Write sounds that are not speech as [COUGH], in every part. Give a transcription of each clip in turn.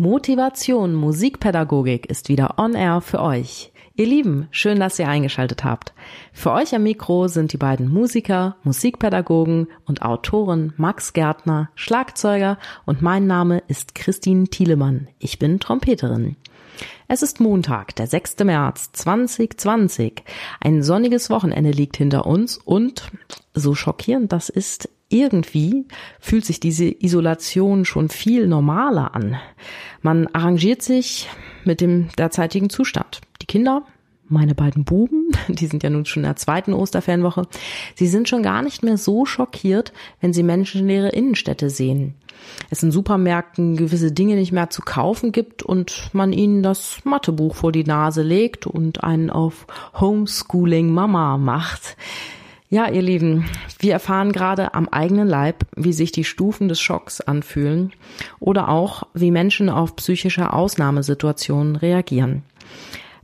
Motivation Musikpädagogik ist wieder on air für euch. Ihr Lieben, schön, dass ihr eingeschaltet habt. Für euch am Mikro sind die beiden Musiker, Musikpädagogen und Autoren Max Gärtner, Schlagzeuger und mein Name ist Christine Thielemann. Ich bin Trompeterin. Es ist Montag, der 6. März 2020. Ein sonniges Wochenende liegt hinter uns und, so schockierend das ist, irgendwie fühlt sich diese Isolation schon viel normaler an. Man arrangiert sich mit dem derzeitigen Zustand. Die Kinder, meine beiden Buben, [LAUGHS] die sind ja nun schon in der zweiten Osterfernwoche, sie sind schon gar nicht mehr so schockiert, wenn sie menschenleere Innenstädte sehen. Es in Supermärkten gewisse Dinge nicht mehr zu kaufen gibt und man ihnen das Mathebuch vor die Nase legt und einen auf Homeschooling Mama macht. Ja, ihr Lieben, wir erfahren gerade am eigenen Leib, wie sich die Stufen des Schocks anfühlen oder auch, wie Menschen auf psychische Ausnahmesituationen reagieren.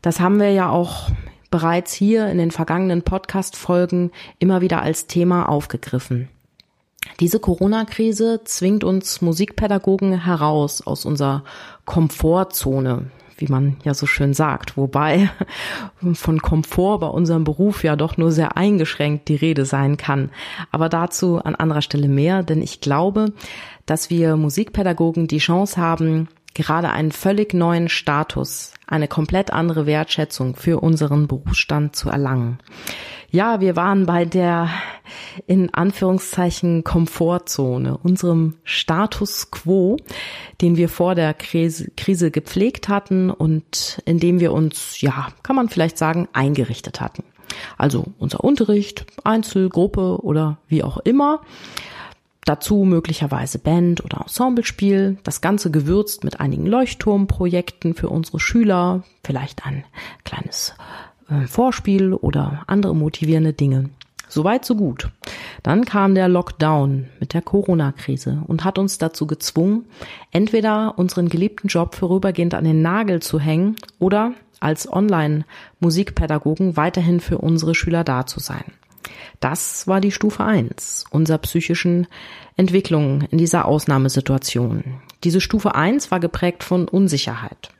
Das haben wir ja auch bereits hier in den vergangenen Podcast-Folgen immer wieder als Thema aufgegriffen. Diese Corona-Krise zwingt uns Musikpädagogen heraus aus unserer Komfortzone, wie man ja so schön sagt. Wobei [LAUGHS] von Komfort bei unserem Beruf ja doch nur sehr eingeschränkt die Rede sein kann. Aber dazu an anderer Stelle mehr, denn ich glaube, dass wir Musikpädagogen die Chance haben, gerade einen völlig neuen Status, eine komplett andere Wertschätzung für unseren Berufsstand zu erlangen. Ja, wir waren bei der in Anführungszeichen Komfortzone, unserem Status quo, den wir vor der Krise, gepflegt hatten und in dem wir uns, ja, kann man vielleicht sagen, eingerichtet hatten. Also unser Unterricht, Einzel, Gruppe oder wie auch immer. Dazu möglicherweise Band oder Ensemblespiel, das Ganze gewürzt mit einigen Leuchtturmprojekten für unsere Schüler, vielleicht ein kleines äh, Vorspiel oder andere motivierende Dinge. Soweit, so gut. Dann kam der Lockdown mit der Corona-Krise und hat uns dazu gezwungen, entweder unseren geliebten Job vorübergehend an den Nagel zu hängen oder als Online-Musikpädagogen weiterhin für unsere Schüler da zu sein. Das war die Stufe eins unserer psychischen Entwicklung in dieser Ausnahmesituation. Diese Stufe eins war geprägt von Unsicherheit.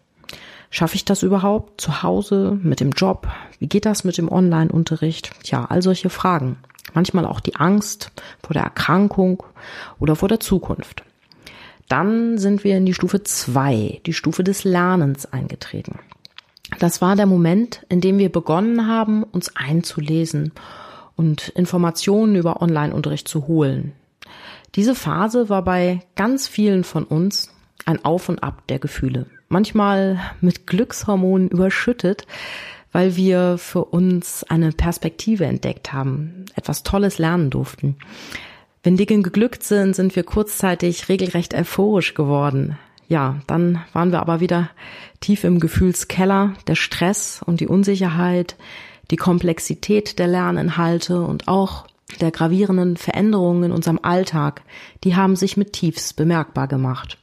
Schaffe ich das überhaupt zu Hause mit dem Job? Wie geht das mit dem Online-Unterricht? Ja, all solche Fragen. Manchmal auch die Angst vor der Erkrankung oder vor der Zukunft. Dann sind wir in die Stufe zwei, die Stufe des Lernens eingetreten. Das war der Moment, in dem wir begonnen haben, uns einzulesen und Informationen über Online-Unterricht zu holen. Diese Phase war bei ganz vielen von uns ein Auf und Ab der Gefühle manchmal mit Glückshormonen überschüttet, weil wir für uns eine Perspektive entdeckt haben, etwas Tolles lernen durften. Wenn Dinge geglückt sind, sind wir kurzzeitig regelrecht euphorisch geworden. Ja, dann waren wir aber wieder tief im Gefühlskeller, der Stress und die Unsicherheit, die Komplexität der Lerninhalte und auch der gravierenden Veränderungen in unserem Alltag, die haben sich mit tiefs bemerkbar gemacht.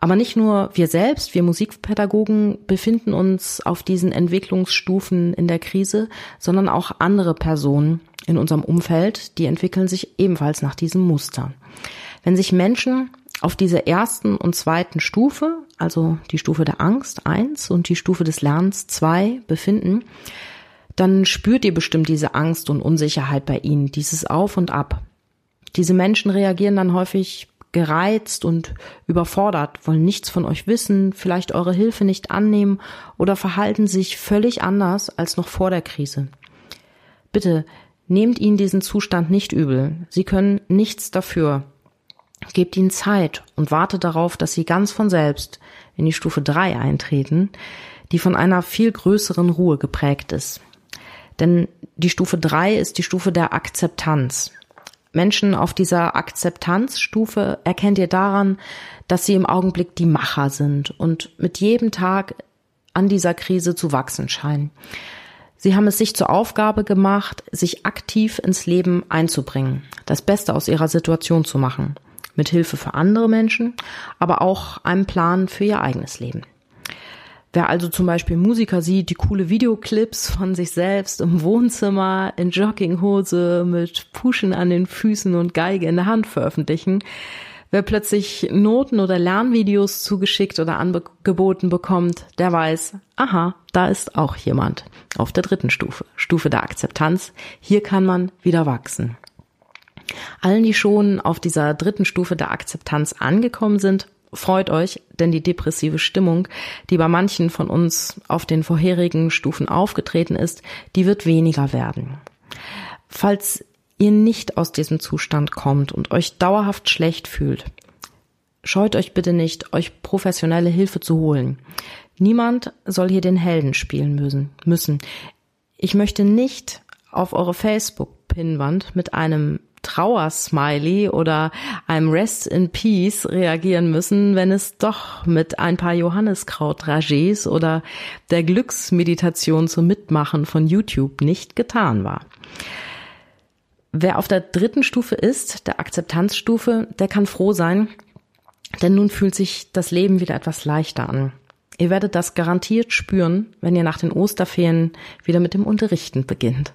Aber nicht nur wir selbst, wir Musikpädagogen befinden uns auf diesen Entwicklungsstufen in der Krise, sondern auch andere Personen in unserem Umfeld, die entwickeln sich ebenfalls nach diesem Muster. Wenn sich Menschen auf dieser ersten und zweiten Stufe, also die Stufe der Angst eins und die Stufe des Lernens zwei befinden, dann spürt ihr bestimmt diese Angst und Unsicherheit bei ihnen, dieses Auf und Ab. Diese Menschen reagieren dann häufig gereizt und überfordert, wollen nichts von euch wissen, vielleicht eure Hilfe nicht annehmen oder verhalten sich völlig anders als noch vor der Krise. Bitte nehmt ihnen diesen Zustand nicht übel. Sie können nichts dafür. Gebt ihnen Zeit und wartet darauf, dass sie ganz von selbst in die Stufe drei eintreten, die von einer viel größeren Ruhe geprägt ist. Denn die Stufe drei ist die Stufe der Akzeptanz. Menschen auf dieser Akzeptanzstufe erkennt ihr daran, dass sie im Augenblick die Macher sind und mit jedem Tag an dieser Krise zu wachsen scheinen. Sie haben es sich zur Aufgabe gemacht, sich aktiv ins Leben einzubringen, das Beste aus ihrer Situation zu machen, mit Hilfe für andere Menschen, aber auch einem Plan für ihr eigenes Leben. Wer also zum Beispiel Musiker sieht, die coole Videoclips von sich selbst im Wohnzimmer in Jogginghose mit Puschen an den Füßen und Geige in der Hand veröffentlichen, Wer plötzlich Noten oder Lernvideos zugeschickt oder angeboten bekommt, der weiß, aha, da ist auch jemand auf der dritten Stufe, Stufe der Akzeptanz. Hier kann man wieder wachsen. Allen, die schon auf dieser dritten Stufe der Akzeptanz angekommen sind, freut euch, denn die depressive Stimmung, die bei manchen von uns auf den vorherigen Stufen aufgetreten ist, die wird weniger werden. Falls ihr nicht aus diesem Zustand kommt und euch dauerhaft schlecht fühlt, scheut euch bitte nicht, euch professionelle Hilfe zu holen. Niemand soll hier den Helden spielen müssen. Ich möchte nicht auf eure Facebook-Pinwand mit einem Trauersmiley oder einem Rest in Peace reagieren müssen, wenn es doch mit ein paar Johanniskraut-Ragés oder der Glücksmeditation zum Mitmachen von YouTube nicht getan war. Wer auf der dritten Stufe ist, der Akzeptanzstufe, der kann froh sein, denn nun fühlt sich das Leben wieder etwas leichter an. Ihr werdet das garantiert spüren, wenn ihr nach den Osterferien wieder mit dem Unterrichten beginnt.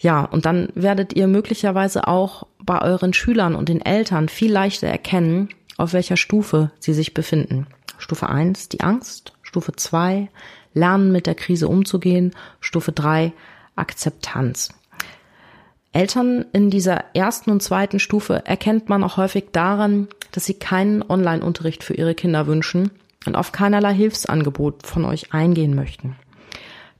Ja, und dann werdet ihr möglicherweise auch bei euren Schülern und den Eltern viel leichter erkennen, auf welcher Stufe sie sich befinden. Stufe 1, die Angst. Stufe 2, Lernen mit der Krise umzugehen. Stufe 3, Akzeptanz. Eltern in dieser ersten und zweiten Stufe erkennt man auch häufig daran, dass sie keinen Online-Unterricht für ihre Kinder wünschen und auf keinerlei Hilfsangebot von euch eingehen möchten.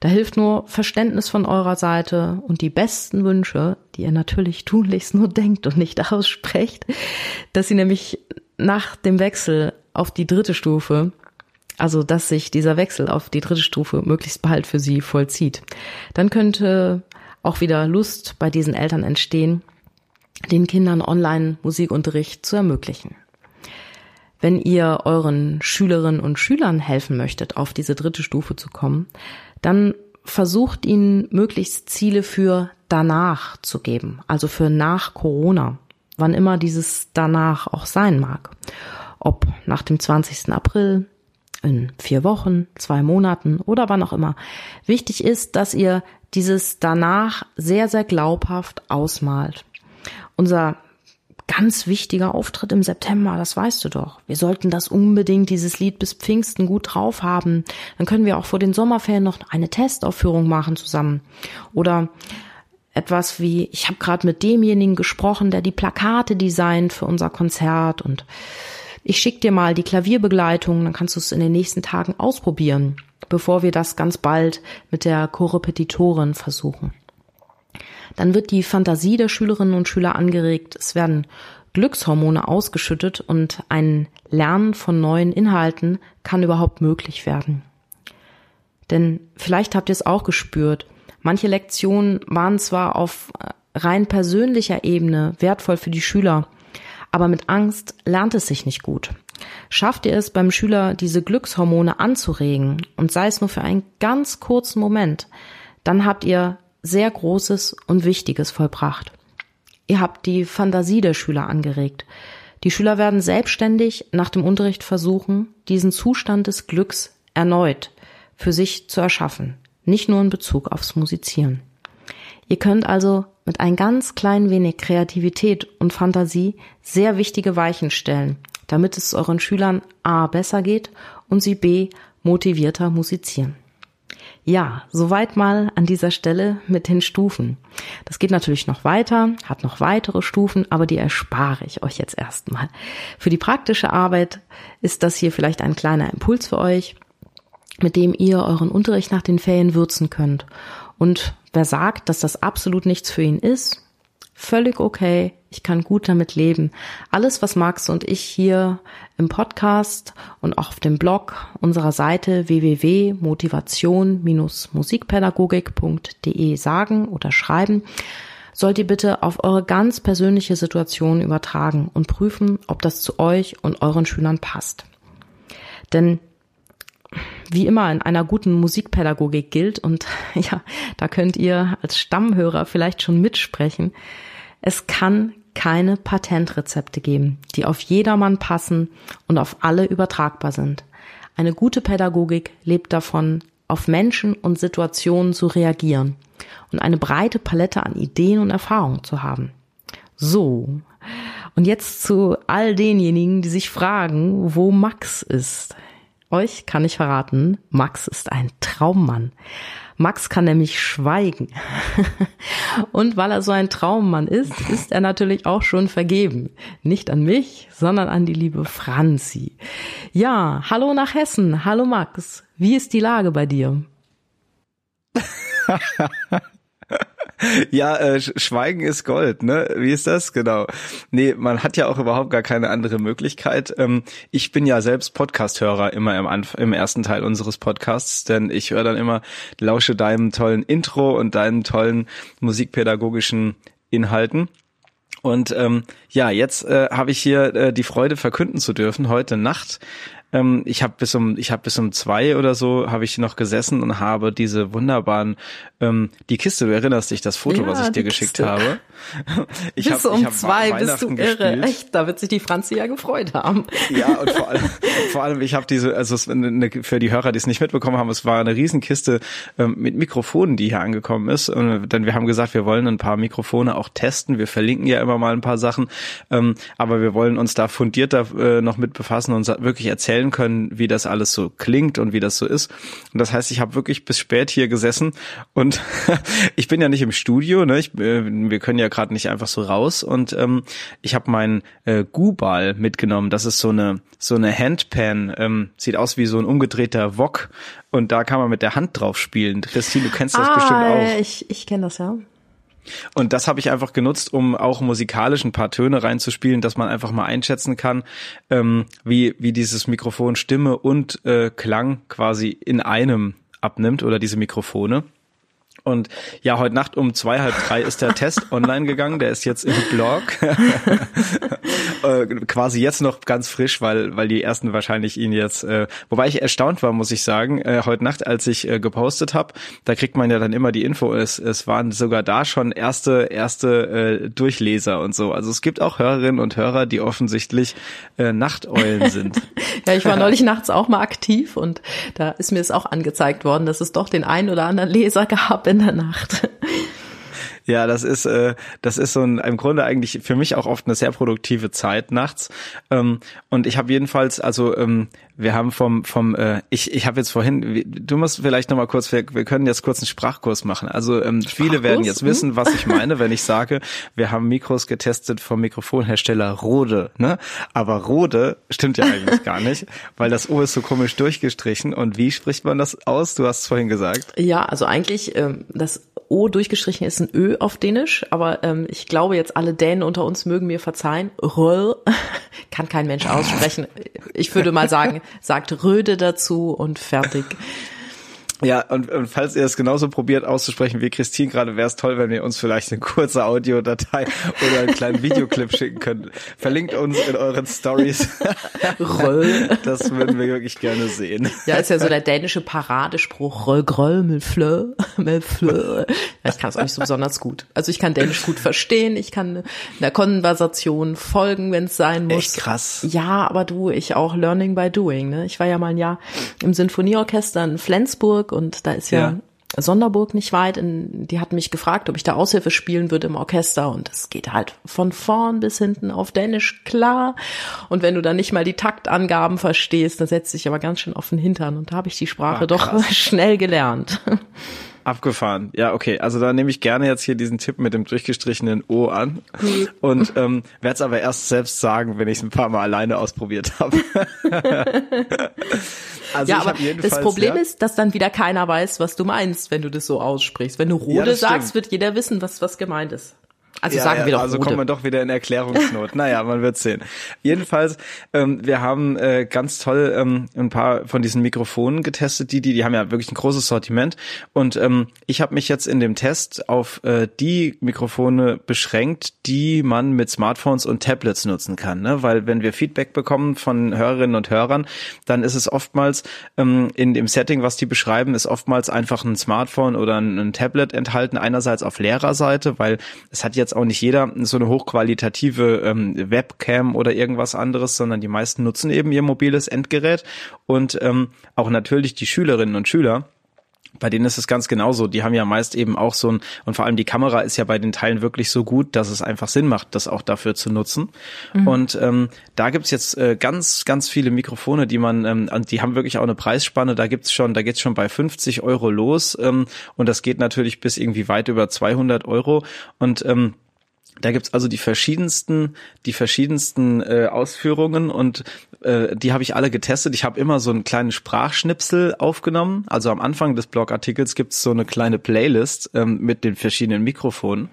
Da hilft nur Verständnis von eurer Seite und die besten Wünsche, die ihr natürlich tunlichst nur denkt und nicht [LAUGHS] aussprecht, dass sie nämlich nach dem Wechsel auf die dritte Stufe, also dass sich dieser Wechsel auf die dritte Stufe möglichst bald für sie vollzieht. Dann könnte auch wieder Lust bei diesen Eltern entstehen, den Kindern Online-Musikunterricht zu ermöglichen. Wenn ihr euren Schülerinnen und Schülern helfen möchtet, auf diese dritte Stufe zu kommen, dann versucht ihnen möglichst Ziele für danach zu geben, also für nach Corona, wann immer dieses danach auch sein mag. Ob nach dem 20. April, in vier Wochen, zwei Monaten oder wann auch immer. Wichtig ist, dass ihr dieses danach sehr, sehr glaubhaft ausmalt. Unser ganz wichtiger Auftritt im September, das weißt du doch. Wir sollten das unbedingt, dieses Lied bis Pfingsten gut drauf haben. Dann können wir auch vor den Sommerferien noch eine Testaufführung machen zusammen. Oder etwas wie, ich habe gerade mit demjenigen gesprochen, der die Plakate designt für unser Konzert und ich schick dir mal die Klavierbegleitung, dann kannst du es in den nächsten Tagen ausprobieren bevor wir das ganz bald mit der Korrepetitorin versuchen. Dann wird die Fantasie der Schülerinnen und Schüler angeregt, es werden Glückshormone ausgeschüttet und ein Lernen von neuen Inhalten kann überhaupt möglich werden. Denn vielleicht habt ihr es auch gespürt, manche Lektionen waren zwar auf rein persönlicher Ebene wertvoll für die Schüler, aber mit Angst lernt es sich nicht gut. Schafft ihr es beim Schüler, diese Glückshormone anzuregen und sei es nur für einen ganz kurzen Moment, dann habt ihr sehr Großes und Wichtiges vollbracht. Ihr habt die Fantasie der Schüler angeregt. Die Schüler werden selbstständig nach dem Unterricht versuchen, diesen Zustand des Glücks erneut für sich zu erschaffen, nicht nur in Bezug aufs Musizieren. Ihr könnt also mit ein ganz klein wenig Kreativität und Fantasie sehr wichtige Weichen stellen, damit es euren Schülern A besser geht und sie B motivierter musizieren. Ja, soweit mal an dieser Stelle mit den Stufen. Das geht natürlich noch weiter, hat noch weitere Stufen, aber die erspare ich euch jetzt erstmal. Für die praktische Arbeit ist das hier vielleicht ein kleiner Impuls für euch, mit dem ihr euren Unterricht nach den Ferien würzen könnt. Und wer sagt, dass das absolut nichts für ihn ist, völlig okay. Ich kann gut damit leben. Alles, was Max und ich hier im Podcast und auch auf dem Blog unserer Seite www.motivation-musikpädagogik.de sagen oder schreiben, sollt ihr bitte auf eure ganz persönliche Situation übertragen und prüfen, ob das zu euch und euren Schülern passt. Denn wie immer in einer guten Musikpädagogik gilt und [LAUGHS] ja, da könnt ihr als Stammhörer vielleicht schon mitsprechen. Es kann keine Patentrezepte geben, die auf jedermann passen und auf alle übertragbar sind. Eine gute Pädagogik lebt davon, auf Menschen und Situationen zu reagieren und eine breite Palette an Ideen und Erfahrungen zu haben. So. Und jetzt zu all denjenigen, die sich fragen, wo Max ist. Euch kann ich verraten, Max ist ein Traummann. Max kann nämlich schweigen. [LAUGHS] Und weil er so ein Traummann ist, ist er natürlich auch schon vergeben. Nicht an mich, sondern an die liebe Franzi. Ja, hallo nach Hessen. Hallo Max. Wie ist die Lage bei dir? [LAUGHS] ja, äh, Schweigen ist Gold, ne? Wie ist das? Genau. Nee, man hat ja auch überhaupt gar keine andere Möglichkeit. Ähm, ich bin ja selbst Podcast-Hörer immer im, Anf im ersten Teil unseres Podcasts, denn ich höre dann immer, lausche deinem tollen Intro und deinen tollen musikpädagogischen Inhalten. Und ähm, ja, jetzt äh, habe ich hier äh, die Freude verkünden zu dürfen, heute Nacht ähm, ich habe bis um ich habe bis um zwei oder so habe ich noch gesessen und habe diese wunderbaren ähm, die Kiste. Du erinnerst dich das Foto, ja, was ich dir geschickt Kiste. habe? [LAUGHS] Ich bis hab, um ich hab zwei bist du irre. Gespielt. Echt, da wird sich die Franzi ja gefreut haben. [LAUGHS] Ja und vor allem vor allem ich habe diese also es, eine, für die Hörer, die es nicht mitbekommen haben, es war eine Riesenkiste ähm, mit Mikrofonen, die hier angekommen ist. Und dann wir haben gesagt, wir wollen ein paar Mikrofone auch testen. Wir verlinken ja immer mal ein paar Sachen, ähm, aber wir wollen uns da fundierter äh, noch mit befassen und wirklich erzählen erzählen können, wie das alles so klingt und wie das so ist. Und das heißt, ich habe wirklich bis spät hier gesessen und [LAUGHS] ich bin ja nicht im Studio, ne? Ich, äh, wir können ja gerade nicht einfach so raus und ähm, ich habe meinen äh, Gu-Ball mitgenommen. Das ist so eine so eine Handpan, ähm, sieht aus wie so ein umgedrehter Wok und da kann man mit der Hand drauf spielen. Christine, du kennst das ah, bestimmt auch. Ich, ich kenne das ja. Und das habe ich einfach genutzt, um auch musikalisch ein paar Töne reinzuspielen, dass man einfach mal einschätzen kann, ähm, wie, wie dieses Mikrofon Stimme und äh, Klang quasi in einem abnimmt oder diese Mikrofone. Und ja, heute Nacht um zwei, halb drei ist der Test [LAUGHS] online gegangen. Der ist jetzt im Blog. [LAUGHS] äh, quasi jetzt noch ganz frisch, weil, weil die ersten wahrscheinlich ihn jetzt, äh, wobei ich erstaunt war, muss ich sagen, äh, heute Nacht, als ich äh, gepostet habe, da kriegt man ja dann immer die Info, es, es waren sogar da schon erste, erste äh, Durchleser und so. Also es gibt auch Hörerinnen und Hörer, die offensichtlich äh, Nachteulen sind. [LAUGHS] ja, ich war neulich nachts auch mal aktiv und da ist mir es auch angezeigt worden, dass es doch den einen oder anderen Leser gab in der Nacht. Ja, das ist, äh, das ist so ein, im Grunde eigentlich für mich auch oft eine sehr produktive Zeit nachts. Ähm, und ich habe jedenfalls, also ähm, wir haben vom, vom äh, ich, ich habe jetzt vorhin, du musst vielleicht nochmal kurz, wir, wir können jetzt kurz einen Sprachkurs machen. Also ähm, viele werden jetzt wissen, was ich meine, wenn ich sage, wir haben Mikros getestet vom Mikrofonhersteller Rode. Ne? Aber Rode stimmt ja eigentlich gar nicht, weil das O ist so komisch durchgestrichen. Und wie spricht man das aus? Du hast es vorhin gesagt. Ja, also eigentlich ähm, das O durchgestrichen ist ein Ö auf Dänisch, aber ähm, ich glaube jetzt alle Dänen unter uns mögen mir verzeihen. Röll [LAUGHS] kann kein Mensch aussprechen. Ich würde mal sagen, sagt Röde dazu und fertig. Ja, und, und falls ihr es genauso probiert auszusprechen wie Christine gerade, wäre es toll, wenn ihr uns vielleicht eine kurze Audiodatei [LAUGHS] oder einen kleinen Videoclip schicken könnt. Verlinkt uns in euren Stories. [LAUGHS] das würden wir wirklich gerne sehen. Ja, ist ja so der dänische Paradespruch. Roll, groll, mit flö, mit flö. Ich kann es auch nicht so besonders gut. Also ich kann Dänisch gut verstehen. Ich kann der Konversation folgen, wenn es sein muss. Echt krass. Ja, aber du, ich auch Learning by Doing. Ne? Ich war ja mal ein Jahr im Sinfonieorchester in Flensburg und da ist ja, ja. Sonderburg nicht weit. In, die hat mich gefragt, ob ich da Aushilfe spielen würde im Orchester und es geht halt von vorn bis hinten auf Dänisch klar. Und wenn du dann nicht mal die Taktangaben verstehst, dann setzt sich aber ganz schön auf den Hintern und da habe ich die Sprache ah, doch [LAUGHS] schnell gelernt. Abgefahren. Ja, okay. Also da nehme ich gerne jetzt hier diesen Tipp mit dem durchgestrichenen O an mhm. und ähm, werde es aber erst selbst sagen, wenn ich es ein paar Mal alleine ausprobiert habe. [LAUGHS] also ja, aber das Problem ja, ist, dass dann wieder keiner weiß, was du meinst, wenn du das so aussprichst. Wenn du Rode ja, sagst, wird jeder wissen, was was gemeint ist. Also ja, sagen wir doch. Also kommen wir doch wieder in Erklärungsnot. naja, man wird sehen. [LAUGHS] Jedenfalls, ähm, wir haben äh, ganz toll ähm, ein paar von diesen Mikrofonen getestet. Die, die, die haben ja wirklich ein großes Sortiment. Und ähm, ich habe mich jetzt in dem Test auf äh, die Mikrofone beschränkt, die man mit Smartphones und Tablets nutzen kann. Ne? Weil wenn wir Feedback bekommen von Hörerinnen und Hörern, dann ist es oftmals ähm, in dem Setting, was die beschreiben, ist oftmals einfach ein Smartphone oder ein, ein Tablet enthalten. Einerseits auf Lehrerseite, weil es hat jetzt jetzt auch nicht jeder so eine hochqualitative ähm, Webcam oder irgendwas anderes, sondern die meisten nutzen eben ihr mobiles Endgerät. Und ähm, auch natürlich die Schülerinnen und Schüler bei denen ist es ganz genauso. Die haben ja meist eben auch so ein, und vor allem die Kamera ist ja bei den Teilen wirklich so gut, dass es einfach Sinn macht, das auch dafür zu nutzen. Mhm. Und ähm, da gibt's jetzt äh, ganz, ganz viele Mikrofone, die man, ähm, die haben wirklich auch eine Preisspanne. Da gibt's schon, da geht's schon bei 50 Euro los ähm, und das geht natürlich bis irgendwie weit über 200 Euro. Und ähm, da gibt's also die verschiedensten, die verschiedensten äh, Ausführungen und äh, die habe ich alle getestet. Ich habe immer so einen kleinen Sprachschnipsel aufgenommen. Also am Anfang des Blogartikels gibt's so eine kleine Playlist ähm, mit den verschiedenen Mikrofonen.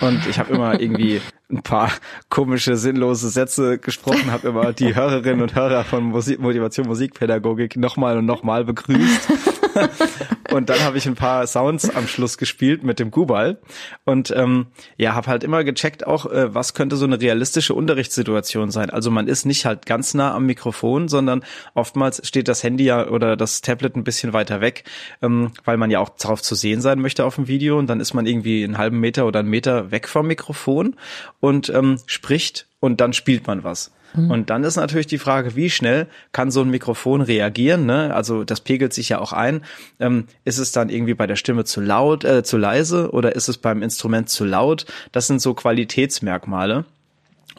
Und ich habe immer irgendwie [LAUGHS] ein paar komische, sinnlose Sätze gesprochen, habe immer die Hörerinnen und Hörer von Musik, Motivation Musikpädagogik nochmal und nochmal begrüßt. [LAUGHS] und dann habe ich ein paar Sounds am Schluss gespielt mit dem Gubal und ähm, ja, habe halt immer gecheckt auch, äh, was könnte so eine realistische Unterrichtssituation sein. Also man ist nicht halt ganz nah am Mikrofon, sondern oftmals steht das Handy ja oder das Tablet ein bisschen weiter weg, ähm, weil man ja auch darauf zu sehen sein möchte auf dem Video und dann ist man irgendwie einen halben Meter oder einen Meter weg vom Mikrofon und ähm, spricht und dann spielt man was. Mhm. Und dann ist natürlich die Frage, wie schnell kann so ein Mikrofon reagieren? Ne? Also das pegelt sich ja auch ein. Ähm, ist es dann irgendwie bei der Stimme zu laut, äh, zu leise oder ist es beim Instrument zu laut? Das sind so Qualitätsmerkmale.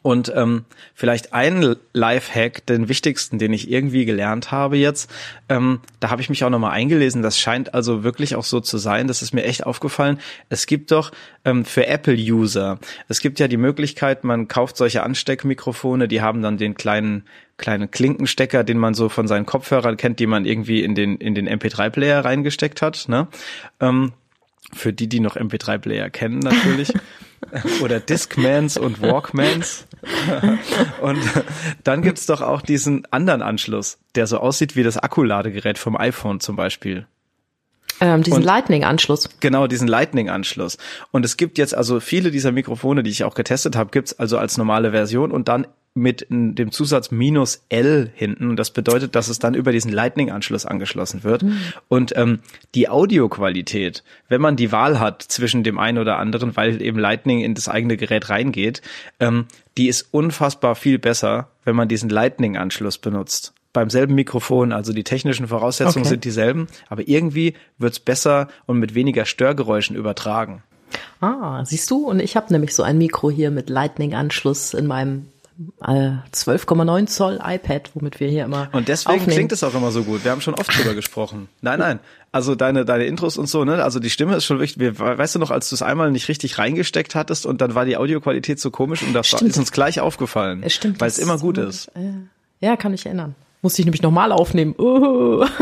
Und ähm, vielleicht ein Live-Hack, den wichtigsten, den ich irgendwie gelernt habe jetzt, ähm, da habe ich mich auch nochmal eingelesen, das scheint also wirklich auch so zu sein, das ist mir echt aufgefallen. Es gibt doch ähm, für Apple-User, es gibt ja die Möglichkeit, man kauft solche Ansteckmikrofone, die haben dann den kleinen kleinen Klinkenstecker, den man so von seinen Kopfhörern kennt, die man irgendwie in den in den MP3-Player reingesteckt hat. Ne? Ähm, für die, die noch MP3-Player kennen natürlich. [LAUGHS] [LAUGHS] Oder Discmans und Walkmans. [LAUGHS] und dann gibt's doch auch diesen anderen Anschluss, der so aussieht wie das Akkuladegerät vom iPhone zum Beispiel. Ähm, diesen Lightning-Anschluss. Genau, diesen Lightning-Anschluss. Und es gibt jetzt also viele dieser Mikrofone, die ich auch getestet habe, gibt's also als normale Version und dann mit dem Zusatz minus L hinten. Das bedeutet, dass es dann über diesen Lightning-Anschluss angeschlossen wird. Mhm. Und ähm, die Audioqualität, wenn man die Wahl hat zwischen dem einen oder anderen, weil eben Lightning in das eigene Gerät reingeht, ähm, die ist unfassbar viel besser, wenn man diesen Lightning-Anschluss benutzt. Beim selben Mikrofon, also die technischen Voraussetzungen okay. sind dieselben, aber irgendwie wird's besser und mit weniger Störgeräuschen übertragen. Ah, siehst du? Und ich habe nämlich so ein Mikro hier mit Lightning-Anschluss in meinem 12,9 Zoll iPad, womit wir hier immer Und deswegen aufnehmen. klingt es auch immer so gut. Wir haben schon oft drüber gesprochen. Nein, nein. Also deine deine Intros und so, ne? Also die Stimme ist schon wichtig. Wir, weißt du noch, als du es einmal nicht richtig reingesteckt hattest und dann war die Audioqualität so komisch und das Stimmt. ist uns gleich aufgefallen, Es stimmt, weil es immer gut ist. Ja, kann ich erinnern. Musste ich nämlich nochmal aufnehmen. Uh. [LAUGHS]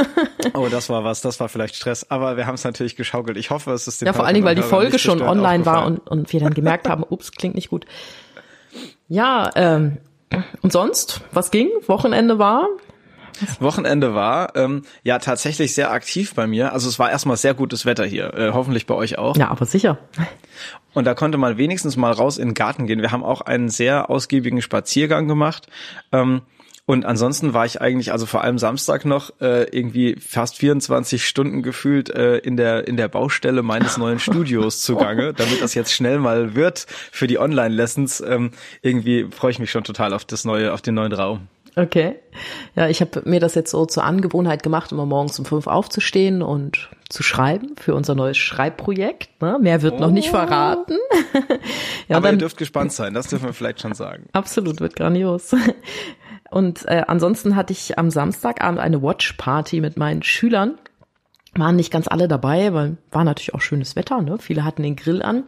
Oh, das war was, das war vielleicht Stress, aber wir haben es natürlich geschaukelt. Ich hoffe, es ist den Ja, vor allen Dingen, weil die Folge schon online war und, und wir dann gemerkt haben, ups, klingt nicht gut. Ja, ähm, und sonst, was ging? Wochenende war? Wochenende war ähm, ja tatsächlich sehr aktiv bei mir. Also es war erstmal sehr gutes Wetter hier, äh, hoffentlich bei euch auch. Ja, aber sicher. Und da konnte man wenigstens mal raus in den Garten gehen. Wir haben auch einen sehr ausgiebigen Spaziergang gemacht. Ähm, und ansonsten war ich eigentlich, also vor allem Samstag noch, äh, irgendwie fast 24 Stunden gefühlt äh, in der in der Baustelle meines neuen Studios [LAUGHS] zugange, damit das jetzt schnell mal wird für die Online-Lessons. Ähm, irgendwie freue ich mich schon total auf das neue, auf den neuen Raum. Okay. Ja, ich habe mir das jetzt so zur Angewohnheit gemacht, immer morgens um fünf aufzustehen und zu schreiben für unser neues Schreibprojekt. Ne? Mehr wird noch nicht verraten. [LAUGHS] ja, Aber ihr dann, dürft gespannt sein, das dürfen wir vielleicht schon sagen. absolut, wird grandios. Und äh, ansonsten hatte ich am Samstagabend eine Watch-Party mit meinen Schülern. Waren nicht ganz alle dabei, weil war natürlich auch schönes Wetter, ne? Viele hatten den Grill an.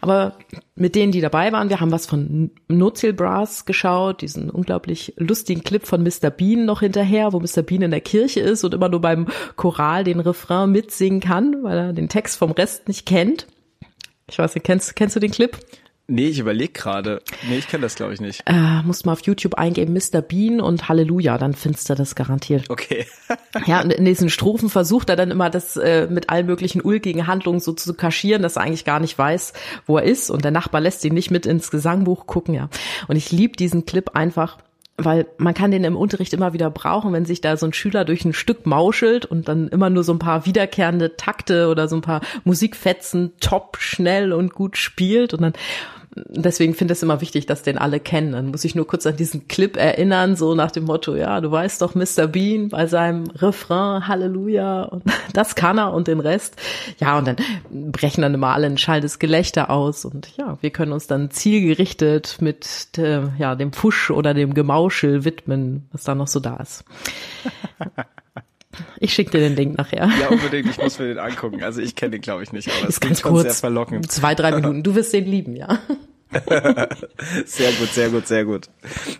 Aber mit denen, die dabei waren, wir haben was von Nozil Brass geschaut, diesen unglaublich lustigen Clip von Mr. Bean noch hinterher, wo Mr. Bean in der Kirche ist und immer nur beim Choral den Refrain mitsingen kann, weil er den Text vom Rest nicht kennt. Ich weiß nicht, kennst, kennst du den Clip? Nee, ich überlege gerade. Nee, ich kenne das glaube ich nicht. Äh, musst mal auf YouTube eingeben, Mr. Bean und Halleluja, dann findest du das garantiert. Okay. [LAUGHS] Ja, und in diesen Strophen versucht er dann immer das äh, mit allen möglichen ulkigen Handlungen so zu kaschieren, dass er eigentlich gar nicht weiß, wo er ist und der Nachbar lässt ihn nicht mit ins Gesangbuch gucken, ja. Und ich lieb diesen Clip einfach, weil man kann den im Unterricht immer wieder brauchen, wenn sich da so ein Schüler durch ein Stück mauschelt und dann immer nur so ein paar wiederkehrende Takte oder so ein paar Musikfetzen top, schnell und gut spielt und dann deswegen finde ich es immer wichtig, dass den alle kennen. Dann muss ich nur kurz an diesen Clip erinnern, so nach dem Motto, ja, du weißt doch, Mr. Bean bei seinem Refrain, Halleluja, und [LAUGHS] das kann er und den Rest. Ja, und dann brechen dann immer alle ein schallendes Gelächter aus und ja, wir können uns dann zielgerichtet mit äh, ja, dem Fusch oder dem Gemauschel widmen, was da noch so da ist. [LAUGHS] Ich schicke dir den Link nachher. Ja, unbedingt. Ich muss mir den angucken. Also ich kenne den, glaube ich, nicht, aber es ist ganz kurz, sehr verlockend. Zwei, drei [LAUGHS] Minuten. Du wirst den lieben, ja. [LAUGHS] sehr gut, sehr gut, sehr gut.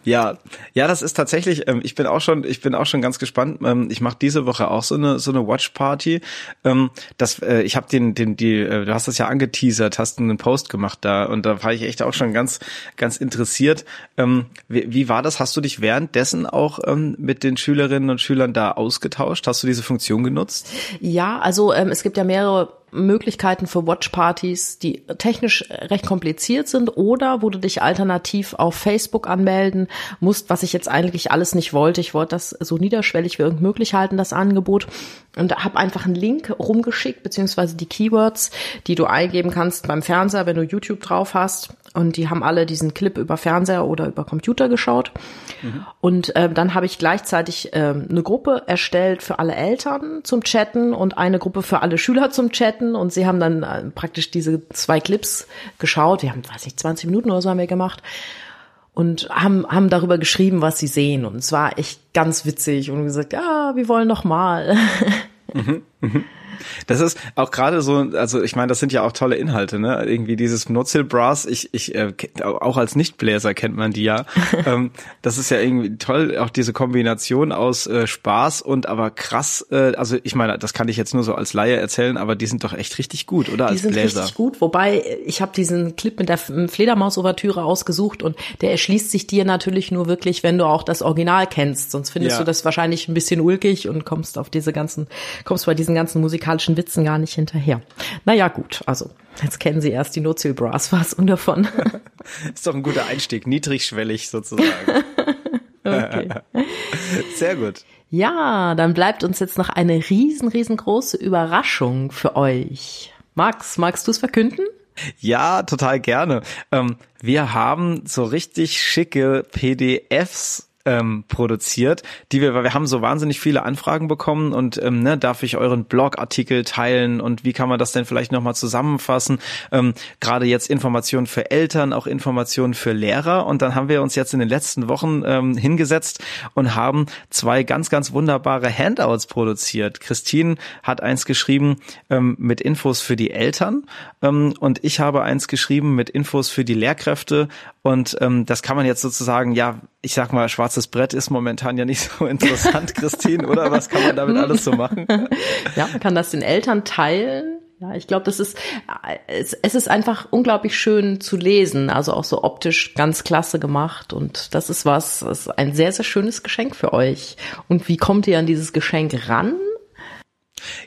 Ja, ja, das ist tatsächlich. Ähm, ich bin auch schon, ich bin auch schon ganz gespannt. Ähm, ich mache diese Woche auch so eine so eine Watch Party. Ähm, das, äh, ich habe den, den, die, äh, du hast das ja angeteasert, hast einen Post gemacht da und da war ich echt auch schon ganz, ganz interessiert. Ähm, wie, wie war das? Hast du dich währenddessen auch ähm, mit den Schülerinnen und Schülern da ausgetauscht? Hast du diese Funktion genutzt? Ja, also ähm, es gibt ja mehrere Möglichkeiten für Watchpartys, die technisch recht kompliziert sind oder wo du dich alternativ auf Facebook anmelden musst, was ich jetzt eigentlich alles nicht wollte. Ich wollte das so niederschwellig wie irgend möglich halten, das Angebot und habe einfach einen Link rumgeschickt, beziehungsweise die Keywords, die du eingeben kannst beim Fernseher, wenn du YouTube drauf hast. Und die haben alle diesen Clip über Fernseher oder über Computer geschaut. Mhm. Und äh, dann habe ich gleichzeitig äh, eine Gruppe erstellt für alle Eltern zum Chatten und eine Gruppe für alle Schüler zum Chatten. Und sie haben dann äh, praktisch diese zwei Clips geschaut. Wir haben, weiß nicht, 20 Minuten oder so haben wir gemacht und haben, haben darüber geschrieben, was sie sehen. Und es war echt ganz witzig und gesagt, ja, wir wollen noch mal. [LAUGHS] Mhm, mhm. Das ist auch gerade so, also ich meine, das sind ja auch tolle Inhalte, ne? Irgendwie dieses Nutzelbrass, ich, ich äh, auch als Nichtbläser kennt man die ja. [LAUGHS] ähm, das ist ja irgendwie toll, auch diese Kombination aus äh, Spaß und aber krass, äh, also ich meine, das kann ich jetzt nur so als Laie erzählen, aber die sind doch echt richtig gut, oder? Die als sind Bläser. richtig gut, wobei ich habe diesen Clip mit der Fledermaus-Ouvertüre ausgesucht und der erschließt sich dir natürlich nur wirklich, wenn du auch das Original kennst, sonst findest ja. du das wahrscheinlich ein bisschen ulkig und kommst auf diese ganzen, kommst bei diesen ganzen Musik musikalischen Witzen gar nicht hinterher. Naja, gut, also jetzt kennen Sie erst die Nozil Brass was und davon. [LAUGHS] Ist doch ein guter Einstieg, niedrigschwellig sozusagen. [LAUGHS] okay. [LAUGHS] Sehr gut. Ja, dann bleibt uns jetzt noch eine riesen, riesengroße Überraschung für euch. Max, magst du es verkünden? Ja, total gerne. Ähm, wir haben so richtig schicke PDFs ähm, produziert, die wir, weil wir haben so wahnsinnig viele Anfragen bekommen und ähm, ne, darf ich euren Blogartikel teilen und wie kann man das denn vielleicht nochmal zusammenfassen? Ähm, Gerade jetzt Informationen für Eltern, auch Informationen für Lehrer und dann haben wir uns jetzt in den letzten Wochen ähm, hingesetzt und haben zwei ganz, ganz wunderbare Handouts produziert. Christine hat eins geschrieben ähm, mit Infos für die Eltern ähm, und ich habe eins geschrieben mit Infos für die Lehrkräfte und ähm, das kann man jetzt sozusagen, ja, ich sag mal, schwarzes Brett ist momentan ja nicht [LAUGHS] so interessant, Christine, oder? Was kann man damit alles so machen? [LAUGHS] Ja, man kann das den Eltern teilen. Ja, ich glaube, das ist, es, es ist einfach unglaublich schön zu lesen, also auch so optisch ganz klasse gemacht und das ist was, das ist ein sehr, sehr schönes Geschenk für euch. Und wie kommt ihr an dieses Geschenk ran?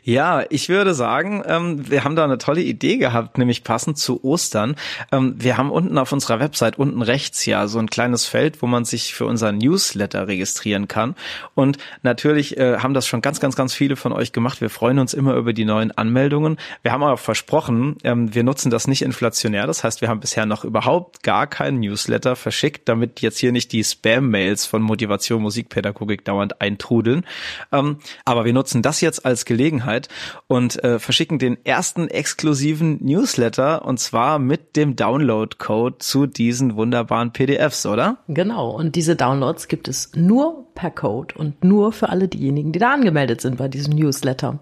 Ja, ich würde sagen, ähm, wir haben da eine tolle Idee gehabt, nämlich passend zu Ostern. Ähm, wir haben unten auf unserer Website, unten rechts ja, so ein kleines Feld, wo man sich für unser Newsletter registrieren kann. Und natürlich äh, haben das schon ganz, ganz, ganz viele von euch gemacht. Wir freuen uns immer über die neuen Anmeldungen. Wir haben aber versprochen, ähm, wir nutzen das nicht inflationär. Das heißt, wir haben bisher noch überhaupt gar keinen Newsletter verschickt, damit jetzt hier nicht die Spam-Mails von Motivation Musikpädagogik dauernd eintrudeln. Ähm, aber wir nutzen das jetzt als Gelegenheit, Gelegenheit und äh, verschicken den ersten exklusiven Newsletter und zwar mit dem Download-Code zu diesen wunderbaren PDFs, oder? Genau, und diese Downloads gibt es nur per Code und nur für alle diejenigen, die da angemeldet sind bei diesem Newsletter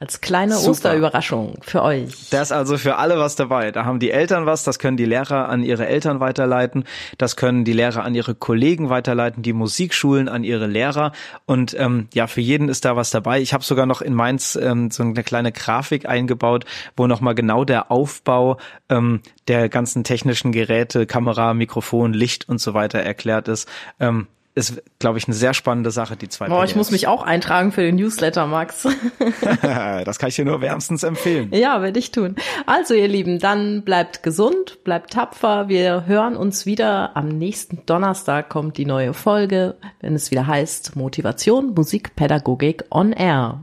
als kleine Super. Osterüberraschung für euch. Da ist also für alle was dabei. Da haben die Eltern was, das können die Lehrer an ihre Eltern weiterleiten, das können die Lehrer an ihre Kollegen weiterleiten, die Musikschulen an ihre Lehrer und ähm, ja, für jeden ist da was dabei. Ich habe sogar noch in Mainz ähm, so eine kleine Grafik eingebaut, wo nochmal genau der Aufbau ähm, der ganzen technischen Geräte, Kamera, Mikrofon, Licht und so weiter erklärt ist. Ähm, ist, glaube ich, eine sehr spannende Sache, die zwei Boah, ich muss mich auch eintragen für den Newsletter, Max. [LAUGHS] [LAUGHS] das kann ich dir nur wärmstens empfehlen. Ja, werde ich tun. Also, ihr Lieben, dann bleibt gesund, bleibt tapfer. Wir hören uns wieder. Am nächsten Donnerstag kommt die neue Folge, wenn es wieder heißt Motivation, Musik, Pädagogik on Air.